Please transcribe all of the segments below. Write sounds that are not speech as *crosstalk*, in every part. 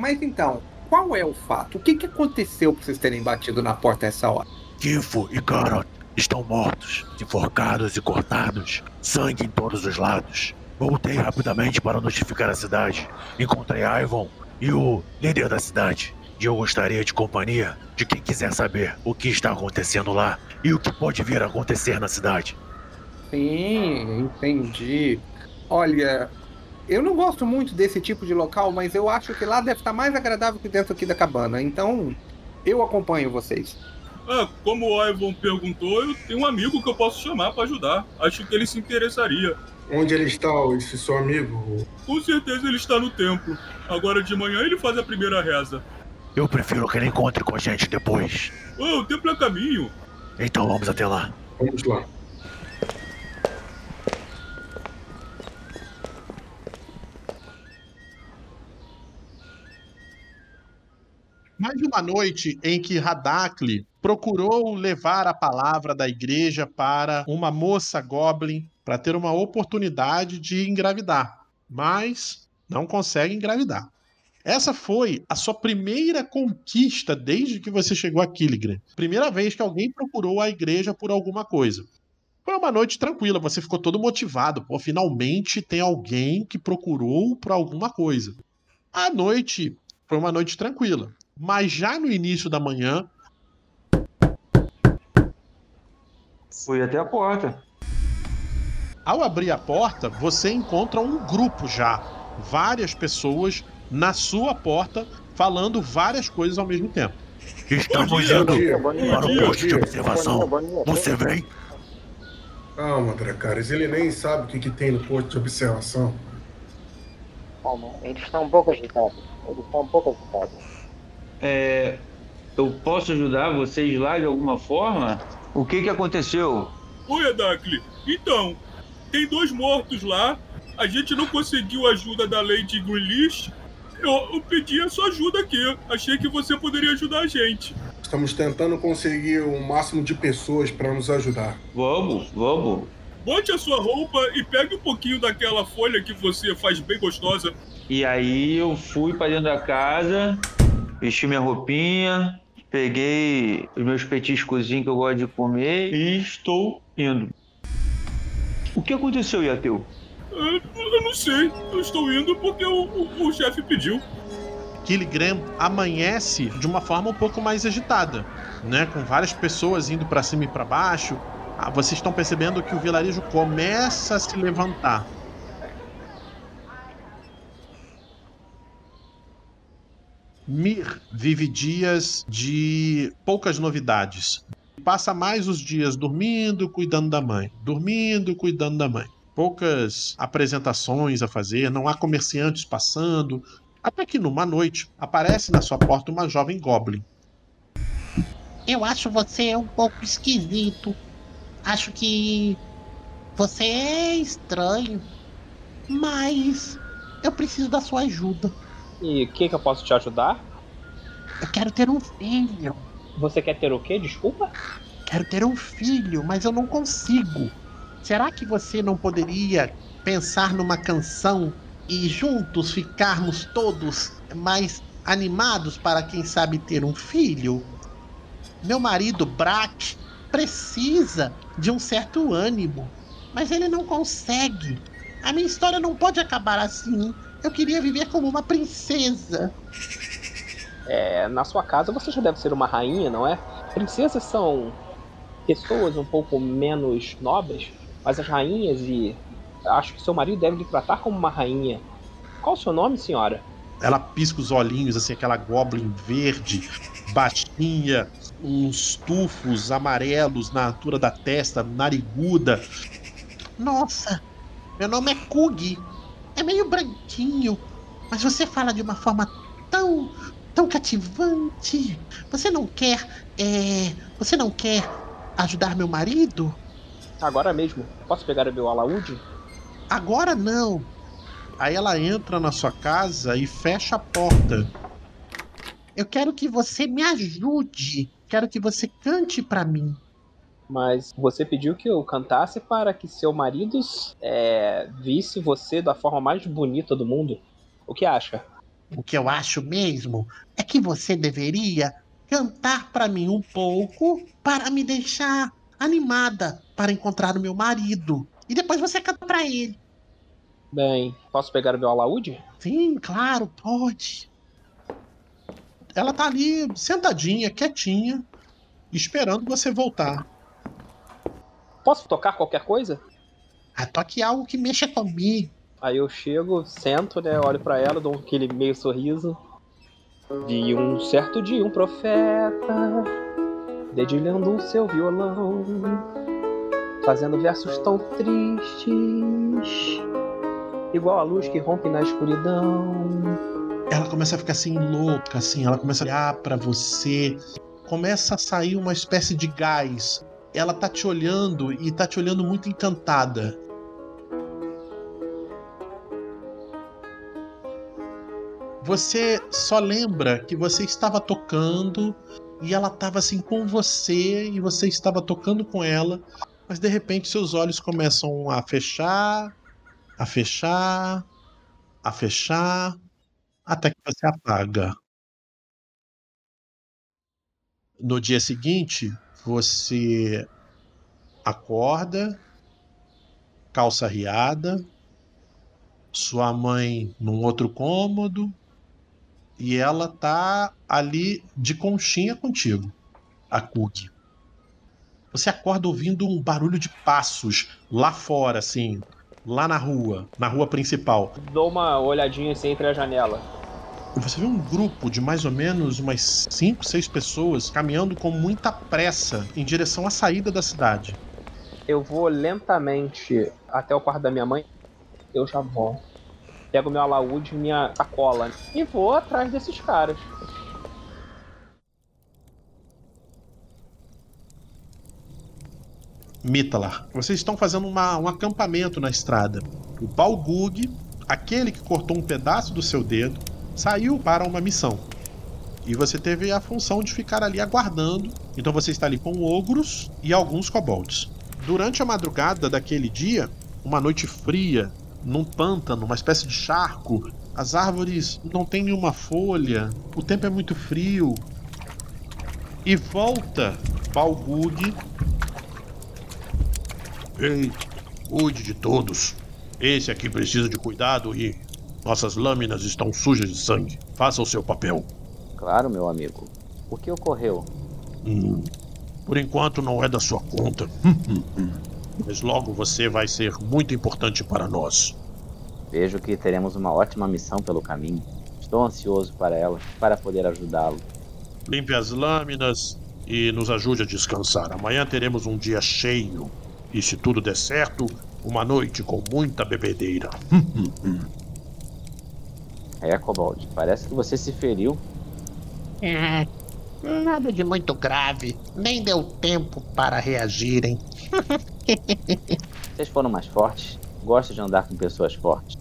Mas então, qual é o fato? O que, que aconteceu pra vocês terem batido na porta essa hora? Kifo e Garot estão mortos, enforcados e cortados, sangue em todos os lados. Voltei rapidamente para notificar a cidade. Encontrei Ivan e o líder da cidade. E eu gostaria de companhia de quem quiser saber o que está acontecendo lá e o que pode vir a acontecer na cidade. Sim, entendi. Olha, eu não gosto muito desse tipo de local, mas eu acho que lá deve estar mais agradável que dentro aqui da cabana. Então, eu acompanho vocês. Ah, como o Ivan perguntou, eu tenho um amigo que eu posso chamar para ajudar. Acho que ele se interessaria. Onde ele está, esse seu amigo? Com certeza ele está no templo. Agora de manhã ele faz a primeira reza. Eu prefiro que ele encontre com a gente depois. Oh, o templo é caminho. Então vamos até lá. Vamos lá. Mais uma noite em que Radakli procurou levar a palavra da igreja para uma moça goblin para ter uma oportunidade de engravidar, mas não consegue engravidar. Essa foi a sua primeira conquista desde que você chegou a Killigren. Primeira vez que alguém procurou a igreja por alguma coisa. Foi uma noite tranquila, você ficou todo motivado. Pô, finalmente tem alguém que procurou por alguma coisa. A noite foi uma noite tranquila. Mas já no início da manhã. Fui até a porta. Ao abrir a porta, você encontra um grupo já. Várias pessoas na sua porta falando várias coisas ao mesmo tempo. Estamos indo para o posto de observação. Você vem? Calma, Dracarys. Ele nem sabe o que, que tem no posto de observação. Calma, ele está um pouco agitado. Ele está um pouco agitado. É, eu posso ajudar vocês lá de alguma forma? O que que aconteceu? Oi, Adakli. Então, tem dois mortos lá. A gente não conseguiu a ajuda da Lady Greenleaf. Eu, eu pedi a sua ajuda aqui. Achei que você poderia ajudar a gente. Estamos tentando conseguir o máximo de pessoas para nos ajudar. Vamos, vamos. Bote a sua roupa e pegue um pouquinho daquela folha que você faz bem gostosa. E aí eu fui para dentro da casa, vesti minha roupinha, peguei os meus petiscozinhos que eu gosto de comer e estou indo. O que aconteceu, Yateu? Eu, eu não sei. Eu estou indo porque o, o, o chefe pediu. Killigram amanhece de uma forma um pouco mais agitada, né? Com várias pessoas indo para cima e para baixo. Ah, vocês estão percebendo que o vilarejo começa a se levantar. Mir vive dias de poucas novidades. Passa mais os dias dormindo, cuidando da mãe, dormindo, cuidando da mãe. Poucas apresentações a fazer, não há comerciantes passando. Até que numa noite aparece na sua porta uma jovem goblin. Eu acho você um pouco esquisito. Acho que você é estranho. Mas eu preciso da sua ajuda. E o que, que eu posso te ajudar? Eu quero ter um filho. Você quer ter o quê? Desculpa? Quero ter um filho, mas eu não consigo. Será que você não poderia pensar numa canção e juntos ficarmos todos mais animados para quem sabe ter um filho? Meu marido Brack precisa de um certo ânimo, mas ele não consegue. A minha história não pode acabar assim. Eu queria viver como uma princesa. É, na sua casa você já deve ser uma rainha, não é? Princesas são pessoas um pouco menos nobres, mas as rainhas e acho que seu marido deve lhe tratar como uma rainha. Qual o seu nome, senhora? Ela pisca os olhinhos, assim, aquela goblin verde, baixinha, uns tufos amarelos na altura da testa, nariguda. Nossa, meu nome é Kug. É meio branquinho, mas você fala de uma forma tão, tão cativante. Você não quer, é, você não quer ajudar meu marido? Agora mesmo. Posso pegar o meu alaúde? Agora não. Aí ela entra na sua casa e fecha a porta. Eu quero que você me ajude. Quero que você cante para mim. Mas você pediu que eu cantasse para que seu marido é, visse você da forma mais bonita do mundo. O que acha? O que eu acho mesmo é que você deveria cantar para mim um pouco para me deixar animada para encontrar o meu marido. E depois você canta para ele. Bem, posso pegar o meu alaúde? Sim, claro, pode. Ela tá ali sentadinha, quietinha, esperando você voltar. Posso tocar qualquer coisa? Ah, toque algo que mexa comigo. Aí eu chego, sento, né? Olho pra ela, dou aquele meio sorriso. De um certo dia, um profeta, dedilhando o seu violão, fazendo versos tão tristes, igual a luz que rompe na escuridão. Ela começa a ficar assim louca, assim, ela começa a olhar pra você, começa a sair uma espécie de gás. Ela tá te olhando e tá te olhando muito encantada. Você só lembra que você estava tocando e ela estava assim com você e você estava tocando com ela, mas de repente seus olhos começam a fechar, a fechar, a fechar, até que você apaga. No dia seguinte, você acorda, calça riada, sua mãe num outro cômodo, e ela tá ali de conchinha contigo, a Kug. Você acorda ouvindo um barulho de passos lá fora, assim, lá na rua, na rua principal. Dou uma olhadinha assim entre a janela. Você vê um grupo de mais ou menos umas 5, 6 pessoas caminhando com muita pressa em direção à saída da cidade. Eu vou lentamente até o quarto da minha mãe. Eu já volto. Pego meu alaúde e minha sacola e vou atrás desses caras. Mitalar, vocês estão fazendo uma- um acampamento na estrada. O Balgug, aquele que cortou um pedaço do seu dedo, saiu para uma missão. E você teve a função de ficar ali aguardando. Então você está ali com ogros e alguns kobolds. Durante a madrugada daquele dia, uma noite fria, num pântano, uma espécie de charco, as árvores não têm nenhuma folha, o tempo é muito frio. E volta Balgug Ei, cuide de todos. Esse aqui precisa de cuidado e nossas lâminas estão sujas de sangue. Faça o seu papel. Claro, meu amigo. O que ocorreu? Hum, por enquanto não é da sua conta. *laughs* Mas logo você vai ser muito importante para nós. Vejo que teremos uma ótima missão pelo caminho. Estou ansioso para ela, para poder ajudá-lo. Limpe as lâminas e nos ajude a descansar. Amanhã teremos um dia cheio. E se tudo der certo, uma noite com muita bebedeira. *laughs* É, Kobold, parece que você se feriu. É, nada de muito grave. Nem deu tempo para reagirem. *laughs* Vocês foram mais fortes. Gosto de andar com pessoas fortes.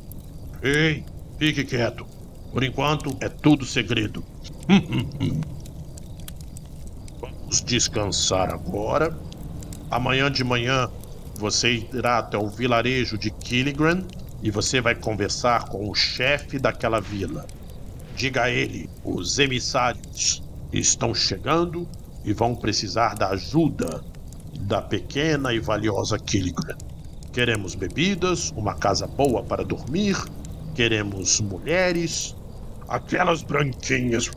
Ei, fique quieto. Por enquanto é tudo segredo. *laughs* Vamos descansar agora. Amanhã de manhã você irá até o vilarejo de Killigran e você vai conversar com o chefe daquela vila. Diga a ele: os emissários estão chegando e vão precisar da ajuda da pequena e valiosa Killigran. Queremos bebidas, uma casa boa para dormir, queremos mulheres, aquelas branquinhas.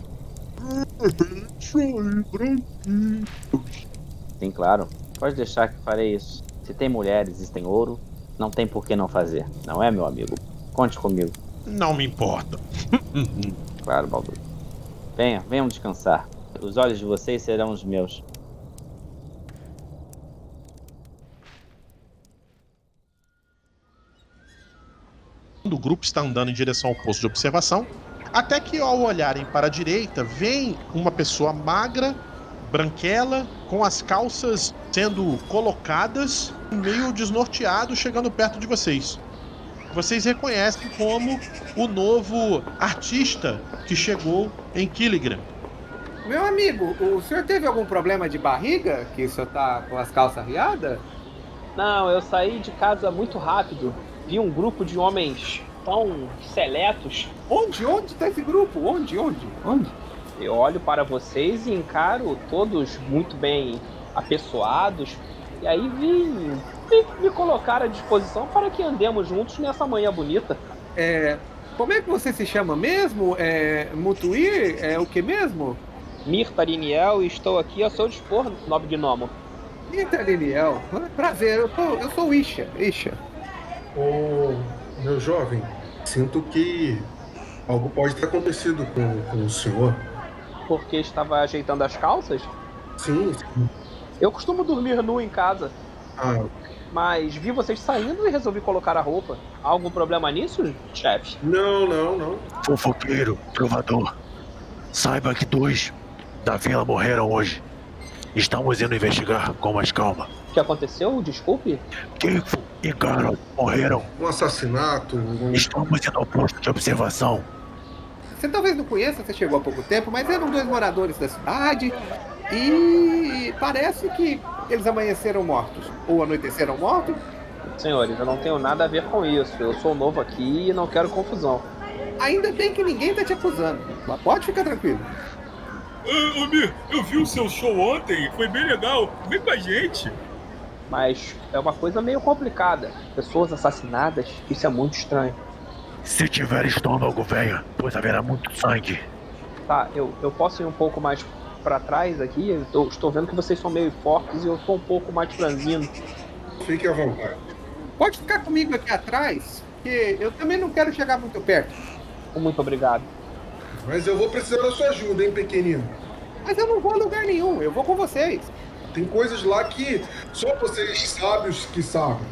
Sim, claro. Pode deixar que farei isso. Se tem mulheres e tem ouro, não tem por que não fazer. Não é, meu amigo? Conte comigo. Não me importa. *laughs* Claro, Baldur. Venha, venham descansar. Os olhos de vocês serão os meus. O grupo está andando em direção ao posto de observação, até que ao olharem para a direita, vem uma pessoa magra, branquela, com as calças sendo colocadas, meio desnorteado, chegando perto de vocês. Vocês reconhecem como o novo artista que chegou em Killigran. Meu amigo, o senhor teve algum problema de barriga? Que o senhor tá com as calças riadas? Não, eu saí de casa muito rápido. Vi um grupo de homens tão seletos. Onde? Onde tá esse grupo? Onde? Onde? Onde? Eu olho para vocês e encaro todos muito bem apessoados. E aí vim me, me colocar à disposição para que andemos juntos nessa manhã bonita. É. Como é que você se chama mesmo? É. Mutuir? É o que mesmo? Mirta Liniel e estou aqui ao seu dispor, nobre gnomo. Mirta Liniel. Prazer, eu sou, eu sou Isha. Isha. Ô, meu jovem, sinto que algo pode ter acontecido com, com o senhor. Porque estava ajeitando as calças? Sim, sim. Eu costumo dormir nu em casa. Ah, Mas vi vocês saindo e resolvi colocar a roupa. Há algum problema nisso, chefe? não, não, não. Fofoqueiro, trovador. Saiba que dois da vila morreram hoje. Estamos indo investigar com mais calma. O que aconteceu? Desculpe. Kifo e Garot morreram. Um assassinato, um... Estamos indo ao posto de observação. Você talvez não conheça, você chegou há pouco tempo, mas eram dois moradores da cidade e parece que eles amanheceram mortos ou anoiteceram mortos. Senhores, eu não tenho nada a ver com isso. Eu sou novo aqui e não quero confusão. Ainda bem que ninguém tá te acusando, mas pode ficar tranquilo. Ô, ô, Mir, eu vi o seu show ontem, foi bem legal. Vem com a gente. Mas é uma coisa meio complicada. Pessoas assassinadas, isso é muito estranho. Se tiver estômago, venha, pois haverá muito sangue. Tá, eu, eu posso ir um pouco mais pra trás aqui? Eu tô- estou vendo que vocês são meio fortes e eu sou um pouco mais franzino. Fique à vontade. Pode ficar comigo aqui atrás, que eu também não quero chegar muito perto. Muito obrigado. Mas eu vou precisar da sua ajuda, hein, pequenino. Mas eu não vou a lugar nenhum, eu vou com vocês. Tem coisas lá que só vocês sábios que sabem.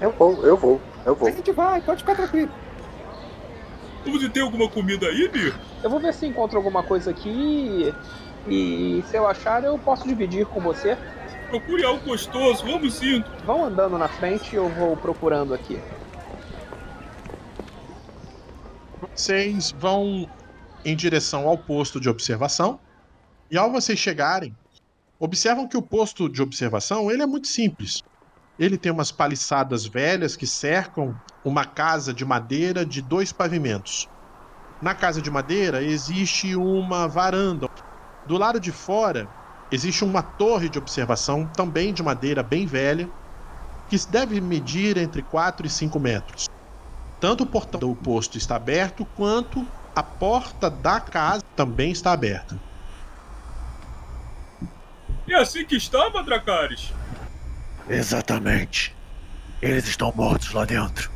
Eu vou, eu vou, eu vou. A gente vai, pode ficar tranquilo. Você tem alguma comida aí, Mir? Eu vou ver se encontro alguma coisa aqui e se eu achar eu posso dividir com você. Procure algo gostoso, vamos indo. Vão andando na frente e eu vou procurando aqui. Vocês vão em direção ao posto de observação. E ao vocês chegarem, observam que o posto de observação ele é muito simples. Ele tem umas paliçadas velhas que cercam uma casa de madeira de dois pavimentos. Na casa de madeira existe uma varanda. Do lado de fora existe uma torre de observação, também de madeira bem velha, que deve medir entre 4 e 5 metros. Tanto o portão do posto está aberto, quanto a porta da casa também está aberta. É assim que estava, Dracarys? Exatamente. Eles estão mortos lá dentro.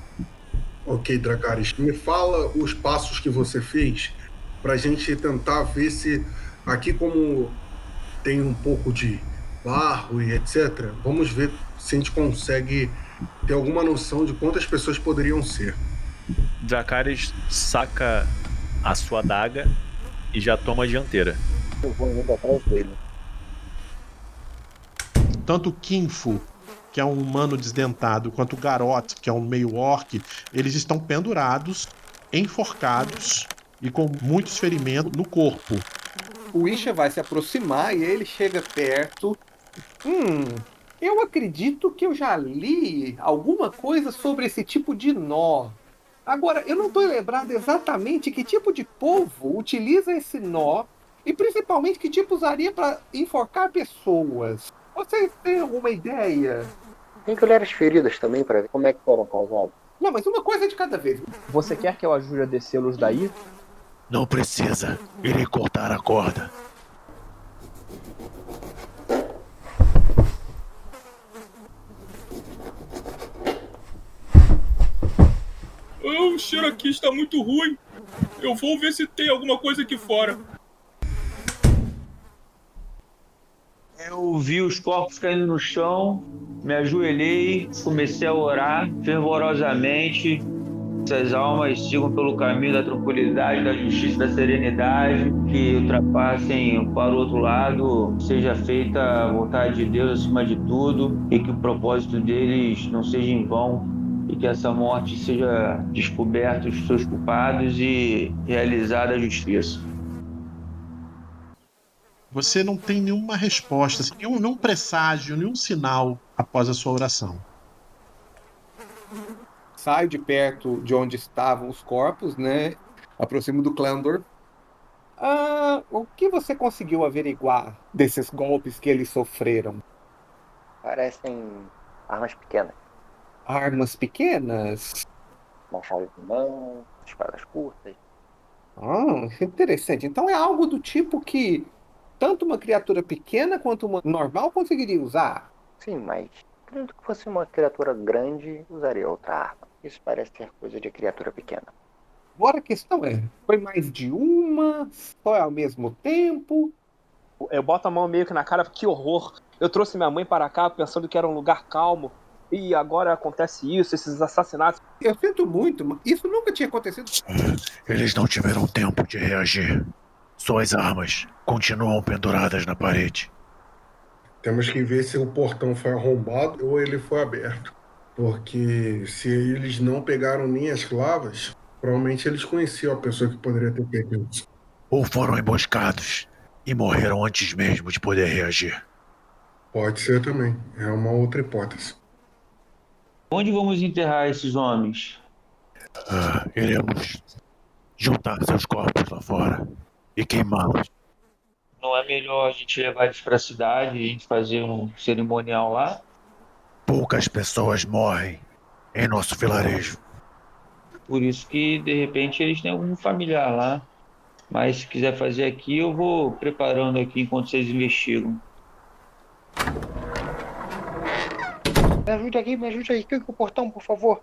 Ok, Dracarys, me fala os passos que você fez pra gente tentar ver se aqui como tem um pouco de barro e etc, vamos ver se a gente consegue ter alguma noção de quantas pessoas poderiam ser. Dracarys saca a sua adaga e já toma a dianteira. Eu vou indo atrás dele. Tanto o Kinfu, que é um humano desdentado, quanto o Garot, que é um meio orc, eles estão pendurados, enforcados e com muitos ferimentos no corpo. O Isha vai se aproximar e ele chega perto. Hum, eu acredito que eu já li alguma coisa sobre esse tipo de nó. Agora, eu não estou lembrado exatamente que tipo de povo utiliza esse nó e principalmente que tipo usaria para enforcar pessoas. Vocês têm alguma ideia? Tem que olhar as feridas também pra ver como é que foram causadas. Não, mas uma coisa de cada vez. Você quer que eu ajude a descê-los daí? Não precisa. Irei cortar a corda. Oh, o cheiro aqui está muito ruim. Eu vou ver se tem alguma coisa aqui fora. Eu vi os corpos caindo no chão, me ajoelhei, comecei a orar fervorosamente. Essas almas sigam pelo caminho da tranquilidade, da justiça, da serenidade, que ultrapassem para o outro lado, seja feita a vontade de Deus acima de tudo e que o propósito deles não seja em vão e que essa morte seja descoberta os seus culpados e realizada a justiça. Você não tem nenhuma resposta, assim, nenhum, nenhum presságio, nenhum sinal após a sua oração. saio de perto de onde estavam os corpos, né? Aproximo do Clandor. Ah, o que você conseguiu averiguar desses golpes que eles sofreram? Parecem armas pequenas. Armas pequenas? Machados de mão, espadas curtas. Ah, interessante. Então é algo do tipo que tanto uma criatura pequena quanto uma normal conseguiria usar? Sim, mas acredito que fosse uma criatura grande, usaria outra arma. Isso parece ser coisa de criatura pequena. Agora a questão é, foi mais de uma? Só é ao mesmo tempo? Eu boto a mão meio que na cara, que horror. Eu trouxe minha mãe para cá pensando que era um lugar calmo. E agora acontece isso, esses assassinatos. Eu sinto muito, mas isso nunca tinha acontecido. Eles não tiveram tempo de reagir. Suas armas continuam penduradas na parede. Temos que ver se o portão foi arrombado ou ele foi aberto. Porque se eles não pegaram nem as clavas, provavelmente eles conheciam a pessoa que poderia ter pego isso. Ou foram emboscados e morreram antes mesmo de poder reagir. Pode ser também. É uma outra hipótese. Onde vamos enterrar esses homens? Ah, iremos juntar seus corpos lá fora e queimá-los. Não é melhor a gente levar eles para a cidade e a gente fazer um cerimonial lá? Poucas pessoas morrem em nosso vilarejo. Por isso que, de repente, eles têm algum familiar lá. Mas se quiser fazer aqui, eu vou preparando aqui enquanto vocês investigam. Me ajude aqui, me ajude aí. Clica o portão, por favor.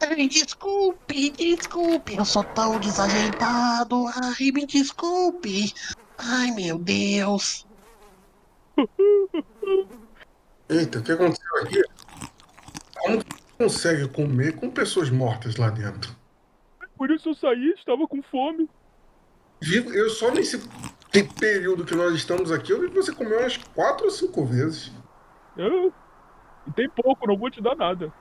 Ai, desculpe, desculpe, eu sou tão desajeitado. Ai, me desculpe. Ai, meu Deus. Eita, o que aconteceu aqui? Como que consegue comer com pessoas mortas lá dentro? Por isso eu saí, estava com fome. Vivo, eu só nesse período que nós estamos aqui, eu vi que você comeu umas quatro ou cinco vezes. É. E tem pouco, não vou te dar nada.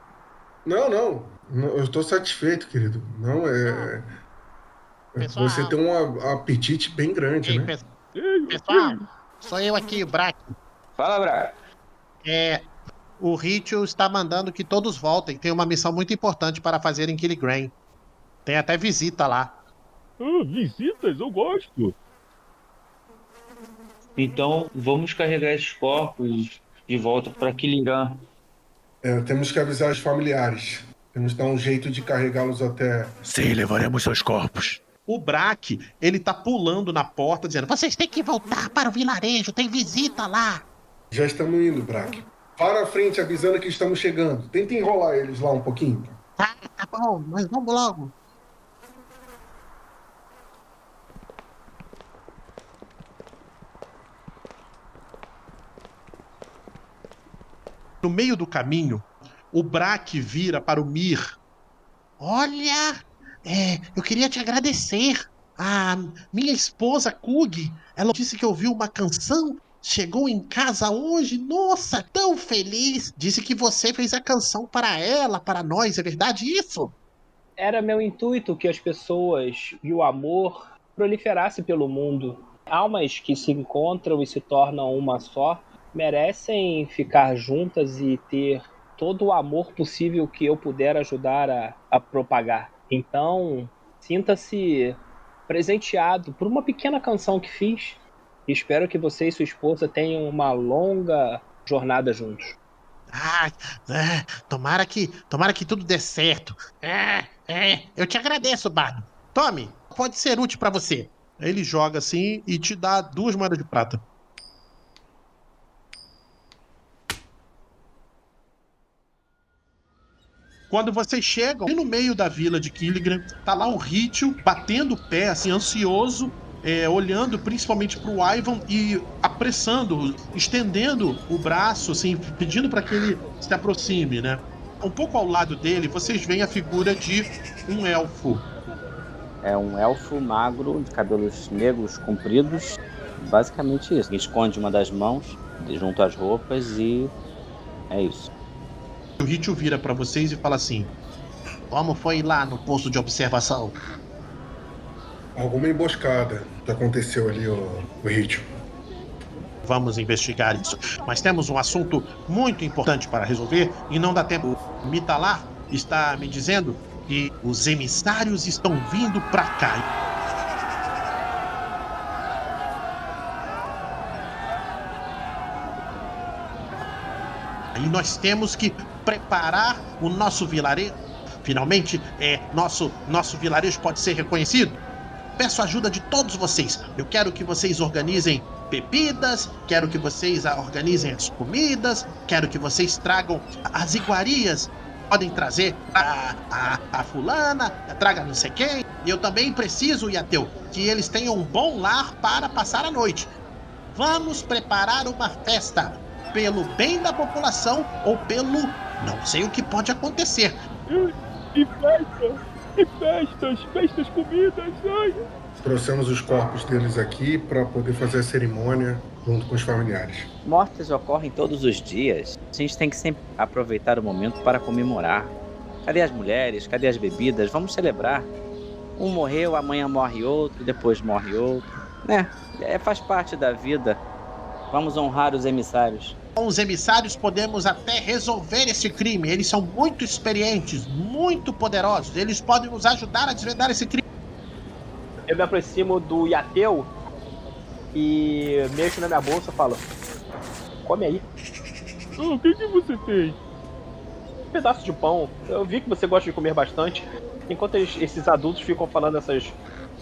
Não, não. não, Eu estou satisfeito, querido. Não, é. Pessoal. Você tem um apetite bem grande, Ei, né? pessoal, sou eu aqui, o Brack. Fala, Braga. É, o Ritio está mandando que todos voltem. Tem uma missão muito importante para fazer em Killigrain. Tem até visita lá. Ah, visitas, eu gosto. Então, vamos carregar esses corpos de volta para Kiliran. É, temos que avisar os familiares. Temos que dar um jeito de carregá-los até. Sim, levaremos seus corpos. O Braque, ele tá pulando na porta, dizendo: Vocês têm que voltar para o vilarejo, tem visita lá. Já estamos indo, Braque. Para a frente avisando que estamos chegando. Tenta enrolar eles lá um pouquinho. Tá, tá bom, mas vamos logo. No meio do caminho, o Braque vira para o Mir. Olha, é, eu queria te agradecer. A minha esposa Kug, ela disse que ouviu uma canção, chegou em casa hoje, nossa, tão feliz. Disse que você fez a canção para ela, para nós, é verdade isso? Era meu intuito que as pessoas e o amor proliferasse pelo mundo. Almas que se encontram e se tornam uma só merecem ficar juntas e ter todo o amor possível que eu puder ajudar a, a propagar. Então, sinta-se presenteado por uma pequena canção que fiz. Espero que você e sua esposa tenham uma longa jornada juntos. Ah, é, tomara que, tomara que tudo dê certo. É, é, eu te agradeço, Bardo. Tome, pode ser útil para você. Ele joga assim e te dá duas moedas de prata. Quando vocês chegam, no meio da vila de Killigren, tá lá o Ritio batendo o pé, assim, ansioso, é, olhando principalmente pro Ivan e apressando, estendendo o braço, assim, pedindo para que ele se aproxime, né? Um pouco ao lado dele, vocês veem a figura de um elfo. É um elfo magro, de cabelos negros compridos. Basicamente isso. Esconde uma das mãos junto às roupas e é isso. O Ritio vira para vocês e fala assim: Como foi lá no posto de observação? Alguma emboscada que aconteceu ali, o, o. Vamos investigar isso. Mas temos um assunto muito importante para resolver e não dá tempo. Mitalar, está me dizendo que os emissários estão vindo para cá. E nós temos que preparar o nosso vilarejo. Finalmente, é nosso nosso vilarejo pode ser reconhecido. Peço ajuda de todos vocês. Eu quero que vocês organizem bebidas, quero que vocês organizem as comidas, quero que vocês tragam as iguarias. Podem trazer a, a, a fulana, traga não sei quem. Eu também preciso, Yateu, que eles tenham um bom lar para passar a noite. Vamos preparar uma festa pelo bem da população ou pelo não sei o que pode acontecer. E, e festa! E festas! Festas, comidas! Ai! Trouxemos os corpos deles aqui para poder fazer a cerimônia junto com os familiares. Mortes ocorrem todos os dias. A gente tem que sempre aproveitar o momento para comemorar. Cadê as mulheres? Cadê as bebidas? Vamos celebrar. Um morreu, amanhã morre outro, depois morre outro. Né? É, faz parte da vida. Vamos honrar os emissários. Com os emissários podemos até resolver esse crime. Eles são muito experientes, muito poderosos. Eles podem nos ajudar a desvendar esse crime. Eu me aproximo do Yateu e mexo na minha bolsa e falo: Come aí. Oh, o que, que você fez? Um pedaço de pão. Eu vi que você gosta de comer bastante. Enquanto eles- esses adultos ficam falando essas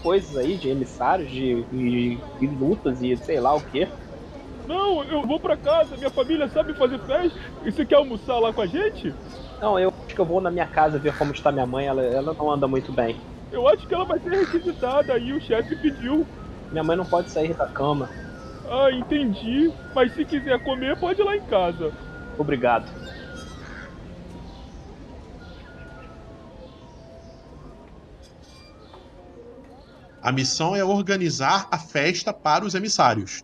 coisas aí de emissários, de, de, de lutas e sei lá o que. Não, eu vou pra casa, minha família sabe fazer festa. E você quer almoçar lá com a gente? Não, eu acho que eu vou na minha casa ver como está minha mãe. Ela, ela não anda muito bem. Eu acho que ela vai ser requisitada aí, o chefe pediu. Minha mãe não pode sair da cama. Ah, entendi. Mas se quiser comer, pode ir lá em casa. Obrigado. A missão é organizar a festa para os emissários.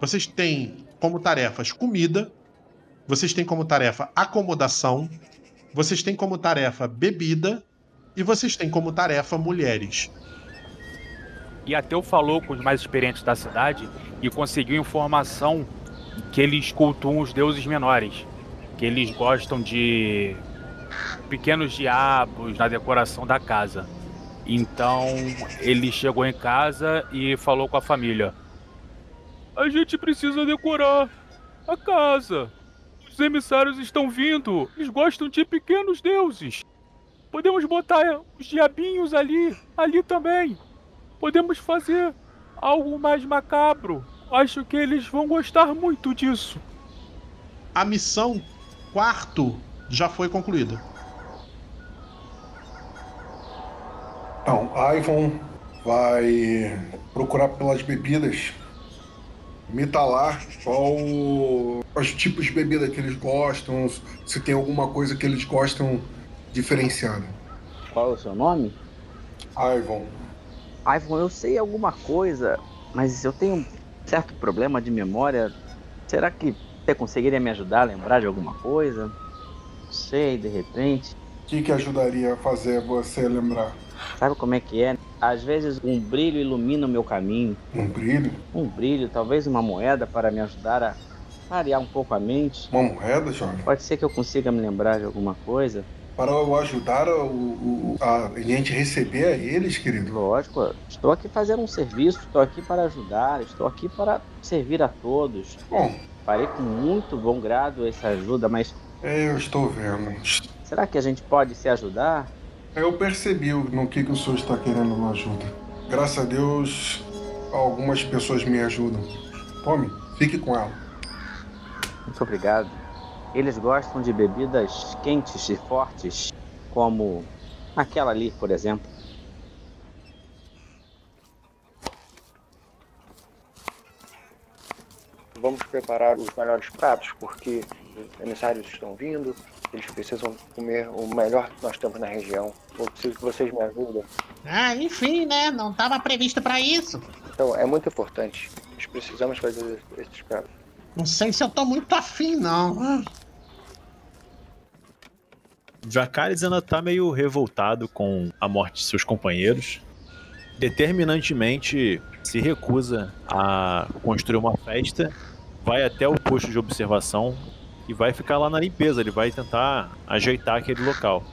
Vocês têm como tarefas comida, vocês têm como tarefa acomodação, vocês têm como tarefa bebida e vocês têm como tarefa mulheres. E Ateu falou com os mais experientes da cidade e conseguiu informação que eles cultuam os deuses menores. Que eles gostam de pequenos diabos na decoração da casa. Então ele chegou em casa e falou com a família. A gente precisa decorar a casa. Os emissários estão vindo. Eles gostam de pequenos deuses. Podemos botar os diabinhos ali, ali também. Podemos fazer algo mais macabro. Acho que eles vão gostar muito disso. A missão quarto já foi concluída. Então, Ivan vai procurar pelas bebidas, metalar qual os tipos de bebida que eles gostam, se tem alguma coisa que eles gostam diferenciada. Qual é o seu nome? Ivan. Ivan, eu sei alguma coisa, mas eu tenho um certo problema de memória. Será que você conseguiria me ajudar a lembrar de alguma coisa? Não sei, de repente. O que, que ajudaria a fazer você lembrar? Sabe como é que é? Às vezes um brilho ilumina o meu caminho. Um brilho? Um brilho, talvez uma moeda para me ajudar a clarear um pouco a mente. Uma moeda, jovem? Pode ser que eu consiga me lembrar de alguma coisa. Para eu ajudar o, o- a gente receber a eles, querido? Lógico, estou aqui fazendo um serviço, estou aqui para ajudar, estou aqui para servir a todos. Bom. Farei com muito bom grado essa ajuda, mas É, eu estou vendo. será que a gente pode se ajudar? Eu percebi no que, que o senhor está querendo uma ajuda. Graças a Deus, algumas pessoas me ajudam. Tome, fique com ela. Muito obrigado. Eles gostam de bebidas quentes e fortes, como aquela ali, por exemplo. Vamos preparar os melhores pratos, porque os emissários estão vindo, eles precisam comer o melhor que nós temos na região. Eu preciso que vocês me ajudem. Ah, enfim, né? Não estava previsto para isso. Então, é muito importante. Nós precisamos fazer esses pratos. Não sei se eu tô muito afim, não. Dracarys ainda tá meio revoltado com a morte de seus companheiros. Determinantemente se recusa a construir uma festa, vai até o posto de observação e vai ficar lá na limpeza. Ele vai tentar ajeitar aquele local.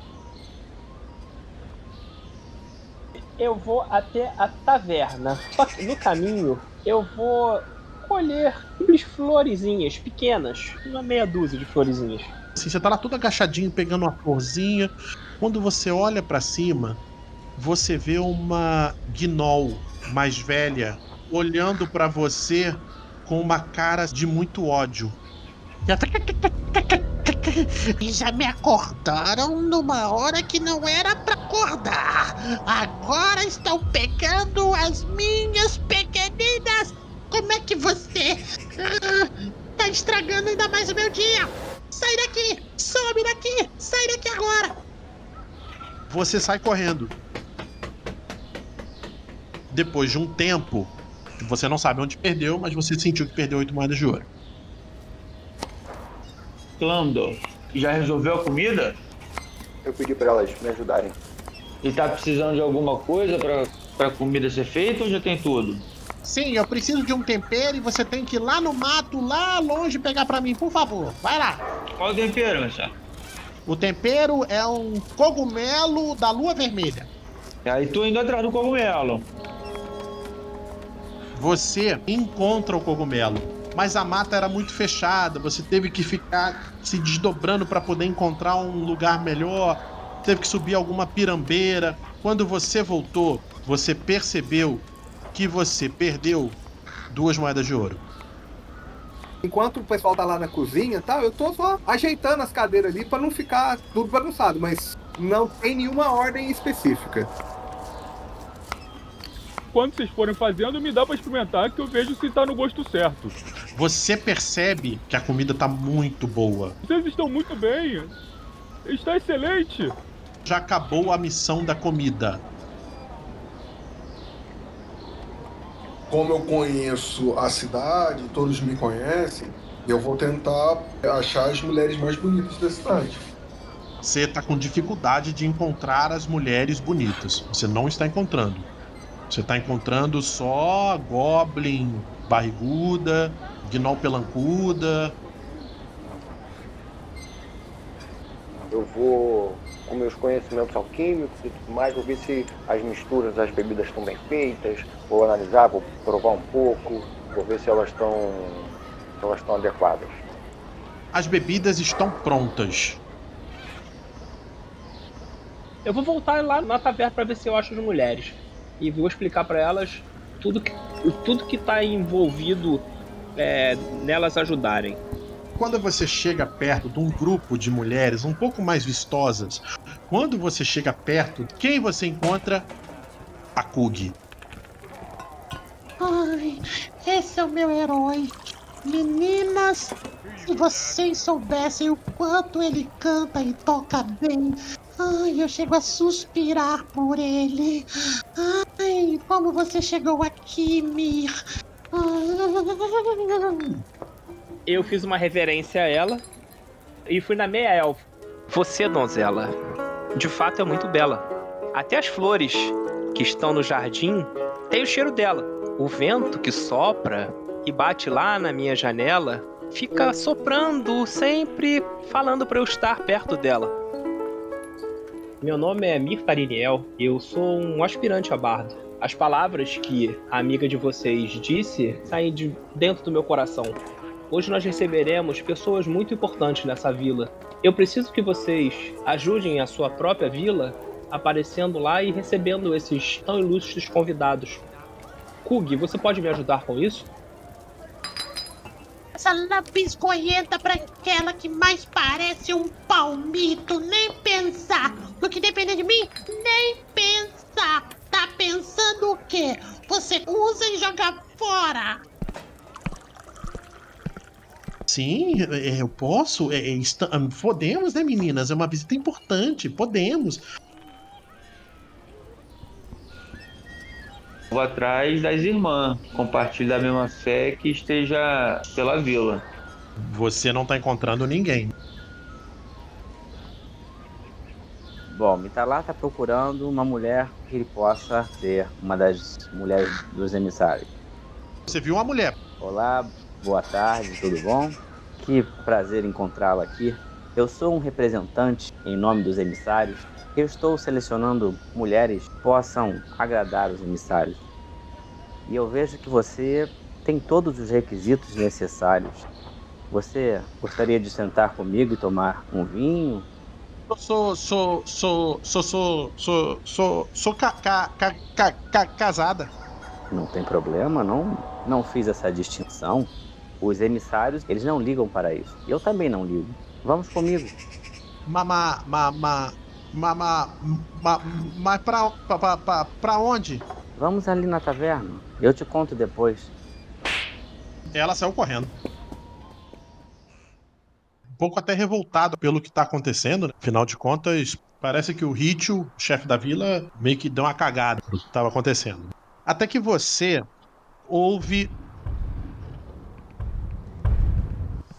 Eu vou até a taverna. Só que no caminho eu vou colher umas florezinhas pequenas. Uma meia dúzia de florezinhas. Assim, você tá lá todo agachadinho pegando uma florzinha. Quando você olha pra cima, você vê uma gnoll mais velha olhando pra você com uma cara de muito ódio. E já me acordaram numa hora que não era pra acordar. Agora estão pegando as minhas pequeninas. Como é que você ah, tá estragando ainda mais o meu dia? Sai daqui! Some daqui! Sai daqui agora! Você sai correndo. Depois de um tempo, você não sabe onde perdeu, mas você sentiu que perdeu oito moedas de ouro. Clando, já resolveu a comida? Eu pedi pra elas me ajudarem. E tá precisando de alguma coisa pra, pra comida ser feita ou já tem tudo? Sim, eu preciso de um tempero e você tem que ir lá no mato, lá longe, pegar pra mim, por favor. Vai lá. Qual o tempero, meu senhor? O tempero é um cogumelo da lua vermelha. Aí tô indo atrás do cogumelo. Você encontra o cogumelo, mas a mata era muito fechada, você teve que ficar se desdobrando para poder encontrar um lugar melhor, teve que subir alguma pirambeira. Quando você voltou, você percebeu que você perdeu duas moedas de ouro. Enquanto o pessoal tá lá na cozinha tal, eu tô só ajeitando as cadeiras ali pra não ficar tudo bagunçado, mas não tem nenhuma ordem específica. Quando vocês forem fazendo, me dá pra experimentar que eu vejo se tá no gosto certo. Você percebe que a comida tá muito boa. Vocês estão muito bem. Está excelente. Já acabou a missão da comida. Como eu conheço a cidade, todos me conhecem, eu vou tentar achar as mulheres mais bonitas da cidade. Você tá com dificuldade de encontrar as mulheres bonitas. Você não está encontrando. Você tá encontrando só Goblin barriguda, Gnoll pelancuda. Eu vou, com meus conhecimentos alquímicos e tudo mais, vou ver se as misturas das bebidas estão bem feitas, vou analisar, vou provar um pouco, vou ver se elas estão, se elas estão adequadas. As bebidas estão prontas. Eu vou voltar lá na taverna pra ver se eu acho as mulheres. E vou explicar pra elas tudo que, tudo que tá envolvido é, nelas ajudarem. Quando você chega perto de um grupo de mulheres um pouco mais vistosas, quando você chega perto, quem você encontra? A Kug. Ai, esse é o meu herói. Meninas, se vocês soubessem o quanto ele canta e toca bem. Ai, eu chego a suspirar por ele. Ai, como você chegou aqui, Mir? Eu fiz uma reverência a ela e fui na meia elfa. Você, donzela, de fato é muito bela. Até as flores que estão no jardim têm o cheiro dela. O vento que sopra e bate lá na minha janela fica soprando, sempre falando para eu estar perto dela. Meu nome é Mir Fariniel, eu sou um aspirante a bardo. As palavras que a amiga de vocês disse saem de dentro do meu coração. Hoje nós receberemos pessoas muito importantes nessa vila. Eu preciso que vocês ajudem a sua própria vila aparecendo lá e recebendo esses tão ilustres convidados. Kug, você pode me ajudar com isso? Essa lambisgoenta branquela que mais parece um palmito. Nem pensar. No que depender de mim, nem pensar. Tá pensando o quê? Você usa e joga fora. Sim, é, eu posso. É, é, está- podemos, né, meninas? É uma visita importante. Podemos. Vou atrás das irmãs, compartilhe da mesma fé que esteja pela vila. Você não tá encontrando ninguém. Bom, Mitalá tá procurando uma mulher que ele possa ser uma das mulheres dos emissários. Você viu uma mulher. Olá, boa tarde, tudo bom? Que prazer encontrá-la aqui. Eu sou um representante em nome dos emissários. Eu estou selecionando mulheres que possam agradar os emissários. E eu vejo que você tem todos os requisitos necessários. Você gostaria de sentar comigo e tomar um vinho? Eu sou, sou, sou, sou, sou, sou, sou, sou ca, ca, ca, ca, ca- casada. Não tem problema, não, não fiz essa distinção. Os emissários, eles não ligam para isso. Eu também não ligo. Vamos comigo. Mama, mama, mama, ma, mas pra, pra, pra, pra onde? Vamos ali na taverna. Eu te conto depois. Ela saiu correndo. Um pouco até revoltada pelo que tá acontecendo. né? Afinal de contas, parece que o Ritio, chefe da vila, meio que deu uma cagada pro que tava acontecendo. Até que você ouve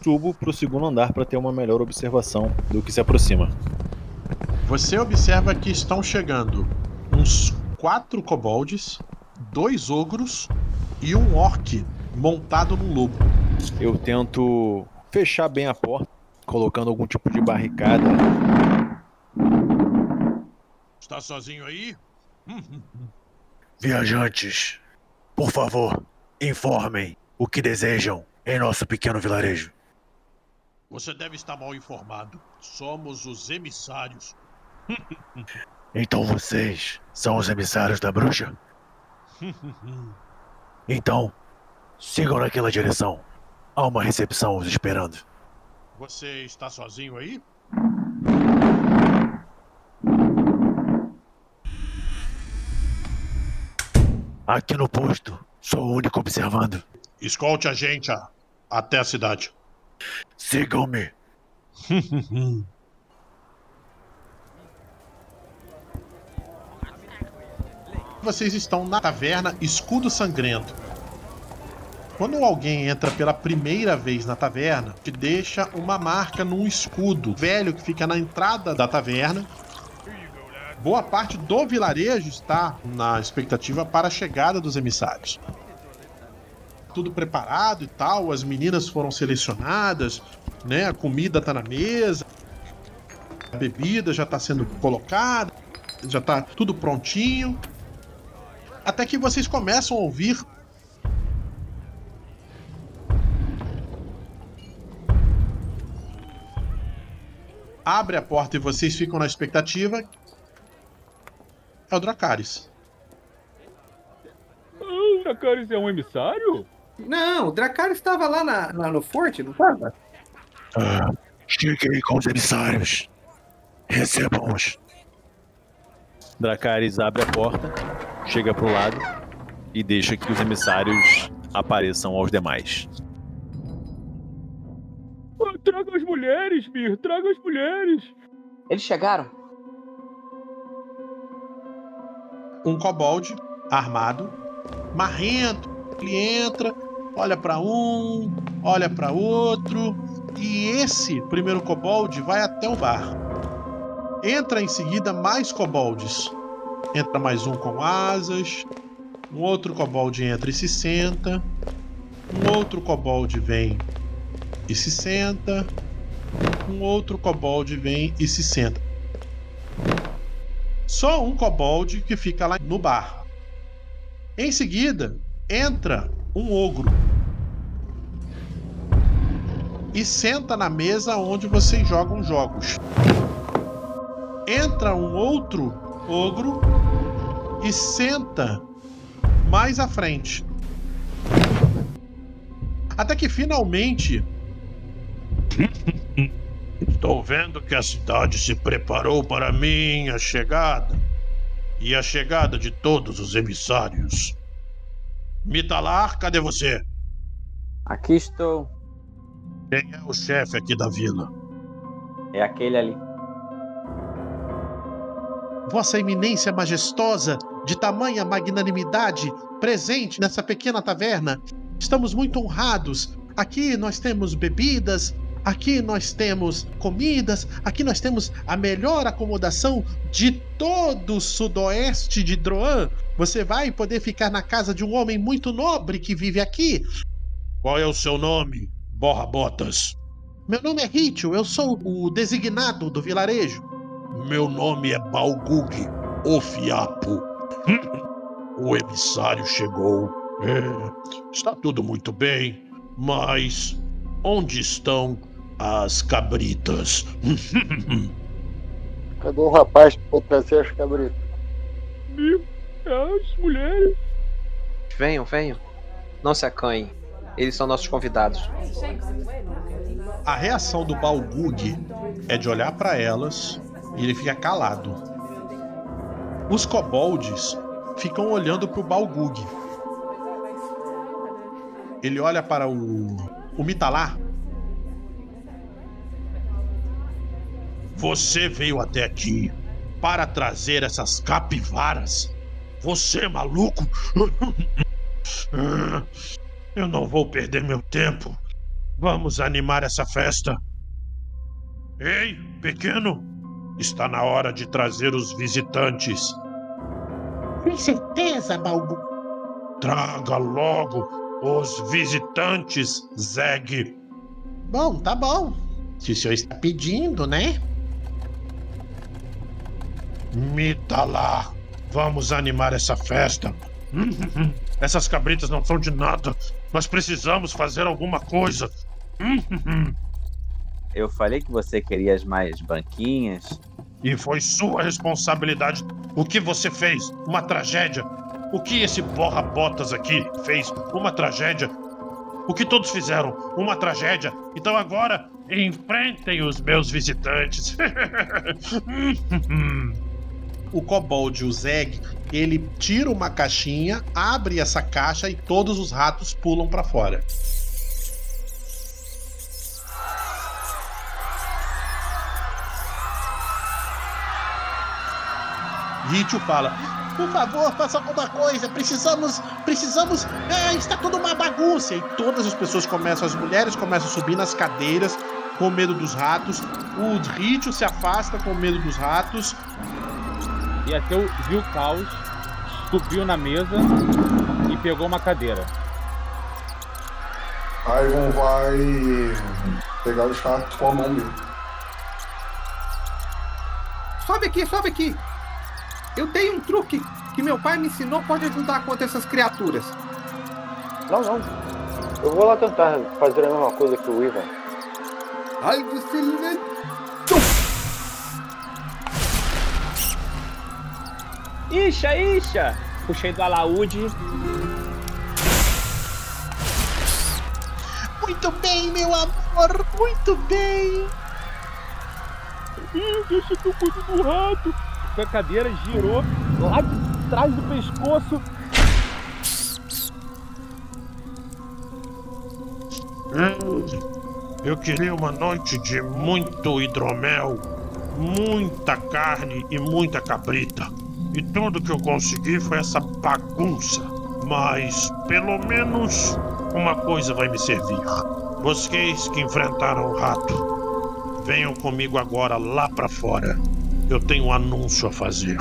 Subo pro segundo andar para ter uma melhor observação do que se aproxima. Você observa que estão chegando uns quatro kobolds, dois ogros e um orc montado num lobo. Eu tento fechar bem a porta, colocando algum tipo de barricada. Está sozinho aí? *laughs* Viajantes, por favor, informem o que desejam em nosso pequeno vilarejo. Você deve estar mal informado. Somos os emissários. *laughs* Então vocês são os emissários da bruxa? *laughs* Então, sigam naquela direção. Há uma recepção os esperando. Você está sozinho aí? Aqui no posto, sou o único observando. Escolte a gente a- até a cidade. Sigam-me. *laughs* Vocês estão na taverna Escudo Sangrento. Quando alguém entra pela primeira vez na taverna, te deixa uma marca num escudo velho que fica na entrada da taverna. Boa parte do vilarejo está na expectativa para a chegada dos emissários. Tudo preparado e tal, as meninas foram selecionadas, né? A comida tá na mesa, a bebida já está sendo colocada, já está tudo prontinho. Até que vocês começam a ouvir abre a porta e vocês ficam na expectativa. É o Dracarys. Ah, o Dracarys é um emissário? Não, o Dracarys estava lá na, na- no forte, não estava? Ah, cheguei com os emissários. Recebam-os. Dracarys abre a porta, chega pro lado e deixa que os emissários apareçam aos demais. Traga as mulheres, Mir, traga as mulheres. Eles chegaram? Um kobold armado, marrento. Ele entra, olha pra um, olha pra outro. E esse primeiro kobold vai até o bar. Entra em seguida mais kobolds. Entra mais um com asas. Um outro kobold entra e se senta. Um outro kobold vem e se senta. Um outro kobold vem e se senta. Só um kobold que fica lá no bar. Em seguida, entra um ogro. E senta na mesa onde vocês jogam jogos. Entra um outro ogro e senta mais à frente. Até que finalmente Estou vendo que a cidade se preparou para minha chegada e a chegada de todos os emissários. Mitalar, cadê você? Aqui estou. Quem é o chefe aqui da vila? É aquele ali. Vossa Eminência Majestosa, de tamanha magnanimidade, presente nessa pequena taverna. Estamos muito honrados. Aqui nós temos bebidas, aqui nós temos comidas, aqui nós temos a melhor acomodação de todo o sudoeste de Droan. Você vai poder ficar na casa de um homem muito nobre que vive aqui. Qual é o seu nome, Borra Botas? Meu nome é Ritio, eu sou o designado do vilarejo. Meu nome é Balgug, o fiapo. *laughs* o emissário chegou. É, está tudo muito bem, mas onde estão as cabritas? *laughs* Cadê o rapaz pra trazer as cabritas? As mulheres. Venham, venham. Não se acanhem. Eles são nossos convidados. A reação do Balgug é de olhar para elas e ele fica calado. Os kobolds ficam olhando para o Balgug. Ele olha para o, o Mitalar. Você veio até aqui para trazer essas capivaras? Você é maluco? *laughs* Eu não vou perder meu tempo. Vamos animar essa festa. Ei, pequeno! Está na hora de trazer os visitantes. Com certeza, Balbu. Traga logo os visitantes, Zeg. Bom, tá bom. Se o senhor está pedindo, né? Mitalar, vamos animar essa festa. *laughs* Essas cabritas não são de nada. Nós precisamos fazer alguma coisa. *laughs* Eu falei que você queria as mais banquinhas. E foi sua responsabilidade. O que você fez? Uma tragédia. O que esse borra-botas aqui fez? Uma tragédia. O que todos fizeram? Uma tragédia. Então agora, enfrentem os meus visitantes. *laughs* O kobold, o Zeg, ele tira uma caixinha, abre essa caixa e todos os ratos pulam para fora. Ritio fala: Por favor, faça alguma coisa. Precisamos, precisamos. É, está tudo uma bagunça. E todas as pessoas começam, as mulheres começam a subir nas cadeiras com medo dos ratos. O Ritio se afasta com medo dos ratos. E até o viu o caos, subiu na mesa e pegou uma cadeira. Ivan vai pegar os ratos com a mão dele. Sobe aqui, sobe aqui. Eu tenho um truque que meu pai me ensinou pode ajudar contra essas criaturas. Não, não. Eu vou lá tentar fazer a mesma coisa que o Ivan. Ai, você Ixa, ixa! Puxei do alaúde. Muito bem, meu amor. Muito bem. Ih, deixa eu cuido do rato. A cadeira girou lá de trás do pescoço. Eu queria uma noite de muito hidromel, muita carne e muita cabrita. E tudo que eu consegui foi essa bagunça. Mas pelo menos uma coisa vai me servir. Vocês que enfrentaram o rato, venham comigo agora lá para fora. Eu tenho um anúncio a fazer.